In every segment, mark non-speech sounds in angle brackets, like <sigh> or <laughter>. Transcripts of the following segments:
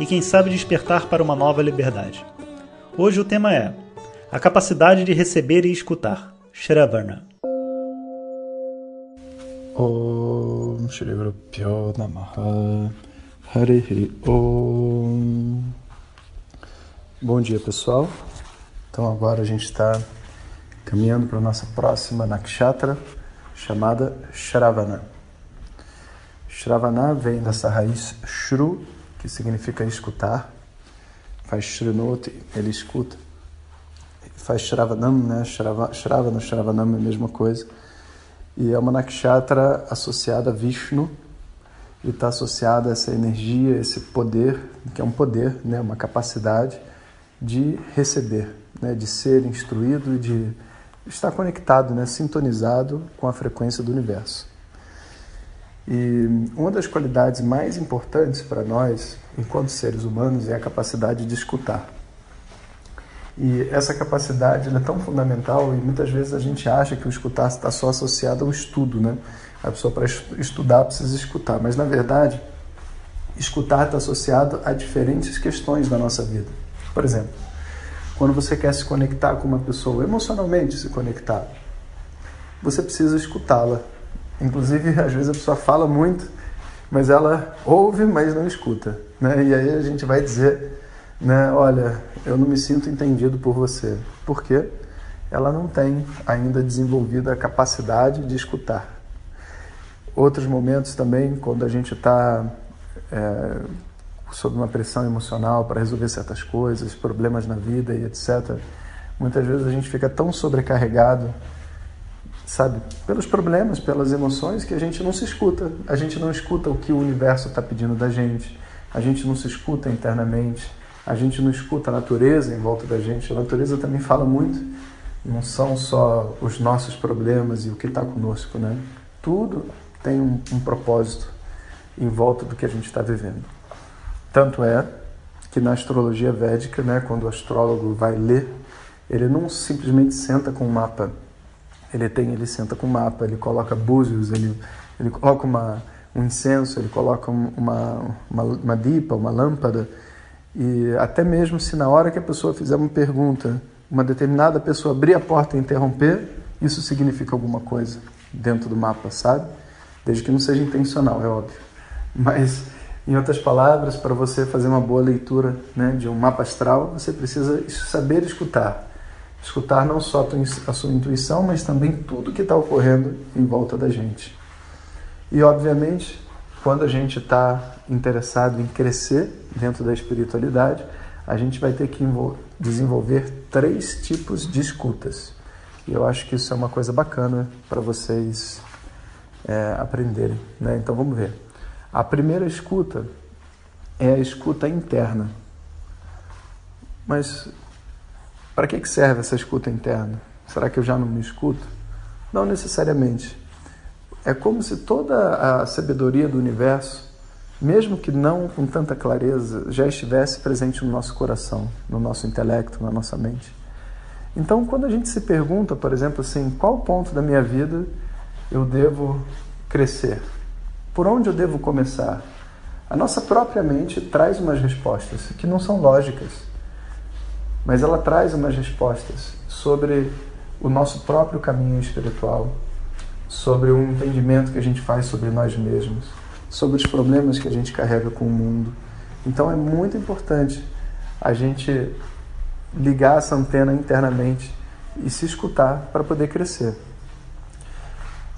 e, quem sabe, despertar para uma nova liberdade. Hoje o tema é a capacidade de receber e escutar. Shravarna. Om Shri Harihi Om Bom dia pessoal, então agora a gente está caminhando para a nossa próxima nakshatra chamada Shravana. Shravana vem dessa raiz Shru, que significa escutar, faz Shrunoti, ele escuta, faz Shravanam, né? Shravana, Shravanam é a mesma coisa, e é uma nakshatra associada a Vishnu, e está associada a essa energia, esse poder, que é um poder, né? uma capacidade de receber, né? de ser instruído e de estar conectado, né? sintonizado com a frequência do universo. E uma das qualidades mais importantes para nós, enquanto seres humanos, é a capacidade de escutar. E essa capacidade é tão fundamental e muitas vezes a gente acha que o escutar está só associado ao estudo, né? A pessoa para estudar precisa escutar, mas na verdade, escutar está associado a diferentes questões da nossa vida. Por exemplo, quando você quer se conectar com uma pessoa, emocionalmente se conectar, você precisa escutá-la. Inclusive, às vezes a pessoa fala muito, mas ela ouve, mas não escuta. Né? E aí a gente vai dizer, né, olha, eu não me sinto entendido por você. Por quê? Ela não tem ainda desenvolvido a capacidade de escutar. Outros momentos também, quando a gente está é, sob uma pressão emocional para resolver certas coisas, problemas na vida e etc. Muitas vezes a gente fica tão sobrecarregado, sabe, pelos problemas, pelas emoções, que a gente não se escuta. A gente não escuta o que o universo está pedindo da gente. A gente não se escuta internamente. A gente não escuta a natureza em volta da gente. A natureza também fala muito. Não são só os nossos problemas e o que está conosco, né? Tudo tem um, um propósito em volta do que a gente está vivendo. Tanto é que na astrologia védica, né, quando o astrólogo vai ler, ele não simplesmente senta com um mapa. Ele tem, ele senta com um mapa, ele coloca búzios, ele, ele coloca uma, um incenso, ele coloca uma, uma, uma dipa, uma lâmpada. E até mesmo se na hora que a pessoa fizer uma pergunta, uma determinada pessoa abrir a porta e interromper, isso significa alguma coisa dentro do mapa, sabe? Desde que não seja intencional, é óbvio. Mas em outras palavras, para você fazer uma boa leitura né, de um mapa astral, você precisa saber escutar. Escutar não só a sua intuição, mas também tudo que está ocorrendo em volta da gente. E, obviamente, quando a gente está interessado em crescer dentro da espiritualidade, a gente vai ter que desenvolver três tipos de escutas. E eu acho que isso é uma coisa bacana para vocês é, aprenderem. Né? Então vamos ver. A primeira escuta é a escuta interna. Mas para que serve essa escuta interna? Será que eu já não me escuto? Não necessariamente. É como se toda a sabedoria do universo, mesmo que não com tanta clareza, já estivesse presente no nosso coração, no nosso intelecto, na nossa mente. Então, quando a gente se pergunta, por exemplo, assim, qual ponto da minha vida eu devo crescer? Por onde eu devo começar? A nossa própria mente traz umas respostas que não são lógicas, mas ela traz umas respostas sobre o nosso próprio caminho espiritual, sobre o entendimento que a gente faz sobre nós mesmos, sobre os problemas que a gente carrega com o mundo. Então é muito importante a gente ligar essa antena internamente e se escutar para poder crescer.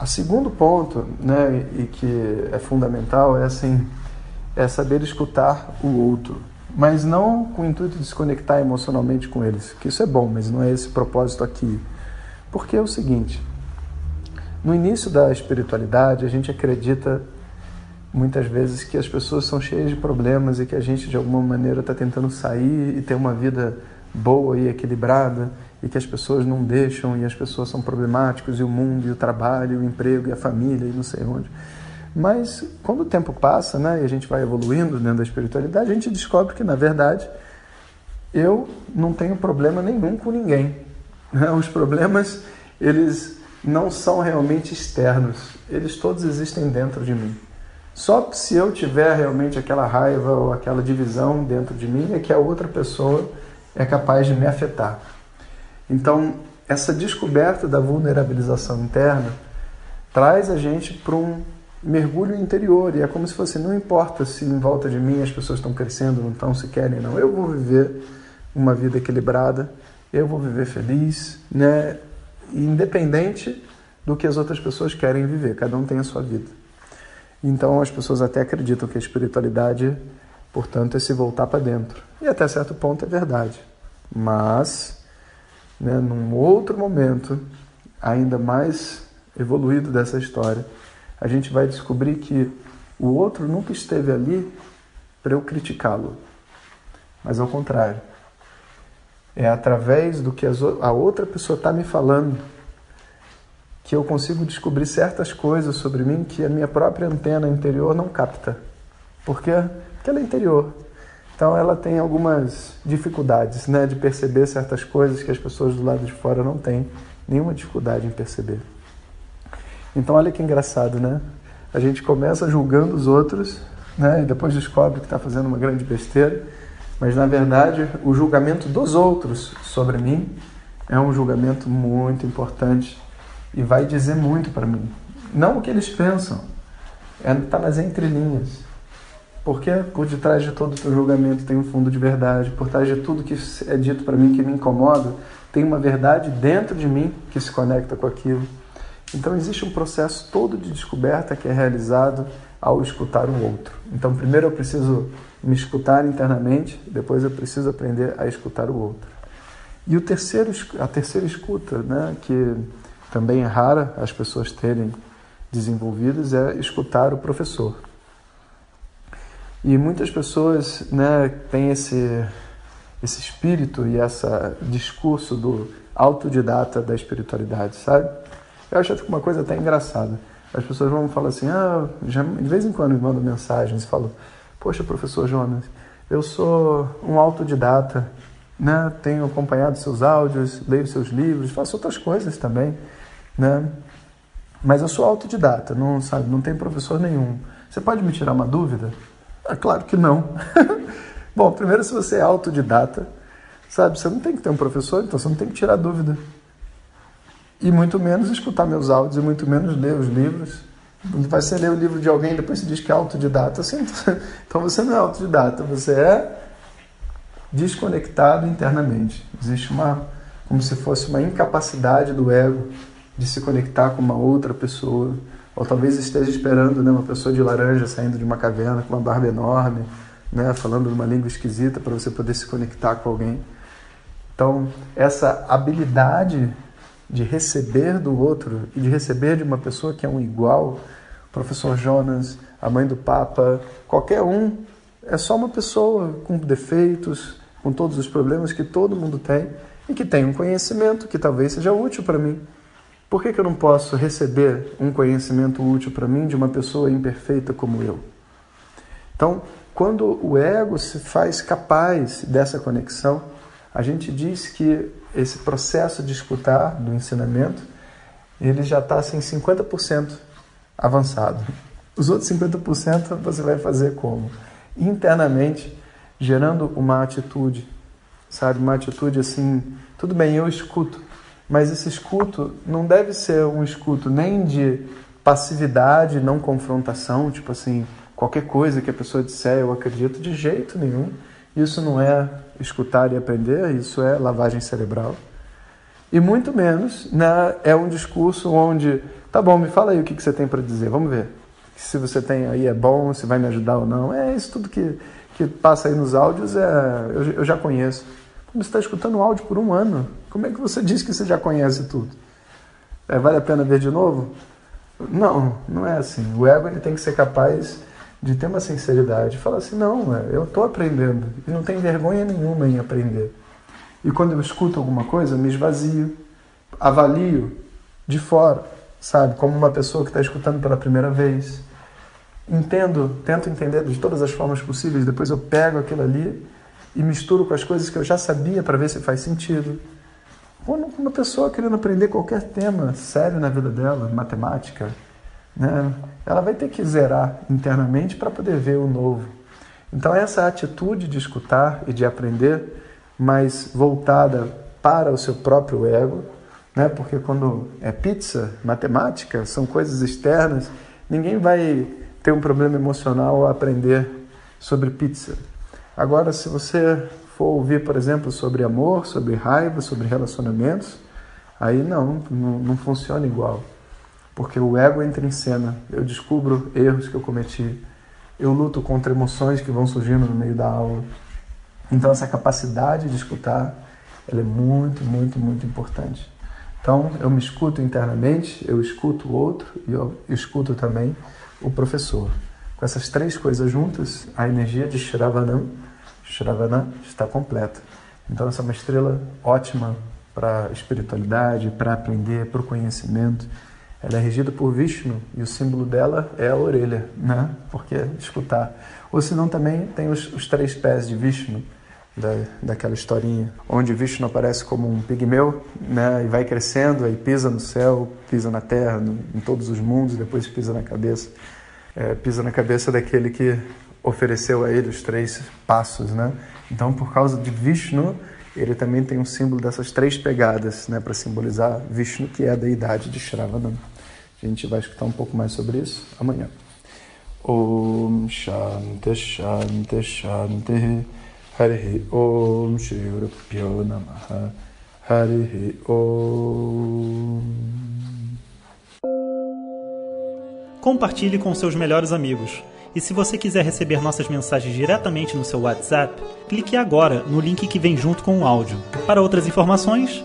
O segundo ponto, né, e que é fundamental, é assim, é saber escutar o outro, mas não com o intuito de se conectar emocionalmente com eles, que isso é bom, mas não é esse propósito aqui. Porque é o seguinte, no início da espiritualidade, a gente acredita muitas vezes que as pessoas são cheias de problemas e que a gente de alguma maneira está tentando sair e ter uma vida boa e equilibrada e que as pessoas não deixam e as pessoas são problemáticos e o mundo e o trabalho, e o emprego e a família e não sei onde. Mas quando o tempo passa, né, e a gente vai evoluindo dentro da espiritualidade, a gente descobre que na verdade eu não tenho problema nenhum com ninguém. <laughs> Né? Os problemas eles não são realmente externos, eles todos existem dentro de mim. Só se eu tiver realmente aquela raiva ou aquela divisão dentro de mim é que a outra pessoa é capaz de me afetar. Então, essa descoberta da vulnerabilização interna traz a gente para um mergulho interior e é como se fosse não importa se em volta de mim as pessoas estão crescendo, não estão, se querem, não. Eu vou viver uma vida equilibrada, eu vou viver feliz, né? Independente do que as outras pessoas querem viver, cada um tem a sua vida. Então as pessoas até acreditam que a espiritualidade, portanto, é se voltar para dentro. E até certo ponto é verdade. Mas, né, num outro momento, ainda mais evoluído dessa história, a gente vai descobrir que o outro nunca esteve ali para eu criticá-lo, mas ao contrário. É através do que a outra pessoa está me falando que eu consigo descobrir certas coisas sobre mim que a minha própria antena interior não capta. Por quê? Porque ela é interior. Então ela tem algumas dificuldades né, de perceber certas coisas que as pessoas do lado de fora não têm nenhuma dificuldade em perceber. Então olha que engraçado, né? A gente começa julgando os outros, né? E depois descobre que está fazendo uma grande besteira. Mas na verdade, o julgamento dos outros sobre mim é um julgamento muito importante e vai dizer muito para mim. Não o que eles pensam, está é, tá nas entrelinhas. Porque por detrás de todo o teu julgamento tem um fundo de verdade, por trás de tudo que é dito para mim que me incomoda, tem uma verdade dentro de mim que se conecta com aquilo. Então existe um processo todo de descoberta que é realizado ao escutar o outro. Então primeiro eu preciso me escutar internamente, depois eu preciso aprender a escutar o outro. E o terceiro, a terceira escuta, né, que também é rara as pessoas terem desenvolvidas, é escutar o professor. E muitas pessoas né, têm esse, esse espírito e esse discurso do autodidata da espiritualidade, sabe? Eu acho uma coisa até engraçada. As pessoas vão falar assim, ah, já, de vez em quando me mandam mensagens e falam, poxa, professor Jonas, eu sou um autodidata, né? tenho acompanhado seus áudios, leio seus livros, faço outras coisas também, né? mas eu sou autodidata, não, sabe, não tem professor nenhum. Você pode me tirar uma dúvida? É claro que não. <laughs> Bom, primeiro, se você é autodidata, sabe, você não tem que ter um professor, então você não tem que tirar dúvida e muito menos escutar meus áudios e muito menos ler os livros. Vai ser ler o livro de alguém e depois se diz que é autodidata. Assim, <laughs> então você não é autodidata, você é desconectado internamente. Existe uma, como se fosse uma incapacidade do ego de se conectar com uma outra pessoa. Ou talvez esteja esperando né, uma pessoa de laranja saindo de uma caverna com uma barba enorme, né, falando uma língua esquisita para você poder se conectar com alguém. Então, essa habilidade de receber do outro e de receber de uma pessoa que é um igual, o professor Jonas, a mãe do Papa, qualquer um, é só uma pessoa com defeitos, com todos os problemas que todo mundo tem e que tem um conhecimento que talvez seja útil para mim. Por que, que eu não posso receber um conhecimento útil para mim de uma pessoa imperfeita como eu? Então, quando o ego se faz capaz dessa conexão, a gente diz que esse processo de escutar do ensinamento, ele já está assim 50% avançado. Os outros 50% você vai fazer como? Internamente, gerando uma atitude, sabe? Uma atitude assim, tudo bem, eu escuto, mas esse escuto não deve ser um escuto nem de passividade, não confrontação, tipo assim, qualquer coisa que a pessoa disser eu acredito, de jeito nenhum. Isso não é escutar e aprender, isso é lavagem cerebral. E muito menos né, é um discurso onde, tá bom, me fala aí o que, que você tem para dizer, vamos ver. Se você tem aí é bom, se vai me ajudar ou não. É isso tudo que, que passa aí nos áudios, é, eu, eu já conheço. Você está escutando áudio por um ano. Como é que você diz que você já conhece tudo? É, vale a pena ver de novo? Não, não é assim. O ego ele tem que ser capaz de ter uma sinceridade, falar assim, não, é, eu estou aprendendo e não tem vergonha nenhuma em aprender. E quando eu escuto alguma coisa, me esvazio, avalio de fora, sabe, como uma pessoa que está escutando pela primeira vez. Entendo, tento entender de todas as formas possíveis, depois eu pego aquilo ali e misturo com as coisas que eu já sabia para ver se faz sentido. Quando uma pessoa querendo aprender qualquer tema sério na vida dela, matemática, né, ela vai ter que zerar internamente para poder ver o novo. Então, essa atitude de escutar e de aprender, mas voltada para o seu próprio ego, né, porque quando é pizza, matemática, são coisas externas, ninguém vai ter um problema emocional ao aprender sobre pizza. Agora, se você for ouvir, por exemplo, sobre amor, sobre raiva, sobre relacionamentos, aí não, não, não funciona igual porque o ego entra em cena. Eu descubro erros que eu cometi. Eu luto contra emoções que vão surgindo no meio da aula. Então essa capacidade de escutar, ela é muito, muito, muito importante. Então eu me escuto internamente, eu escuto o outro e eu escuto também o professor. Com essas três coisas juntas, a energia de Shravanam, Shravana está completa. Então essa é uma estrela ótima para espiritualidade, para aprender, para o conhecimento. Ela é regida por Vishnu e o símbolo dela é a orelha, né? Porque escutar. Ou senão também tem os, os três pés de Vishnu, da, daquela historinha, onde Vishnu aparece como um pigmeu, né? E vai crescendo, aí pisa no céu, pisa na terra, no, em todos os mundos, depois pisa na cabeça. É, pisa na cabeça daquele que ofereceu a ele os três passos, né? Então, por causa de Vishnu, ele também tem um símbolo dessas três pegadas, né, para simbolizar Vishnu, que é a deidade de A gente vai escutar um pouco mais sobre isso amanhã. Om Shanti Shanti Shanti Hari Om Shri Rupyo Namaha Hari Om Compartilhe com seus melhores amigos. E se você quiser receber nossas mensagens diretamente no seu WhatsApp, clique agora no link que vem junto com o áudio. Para outras informações,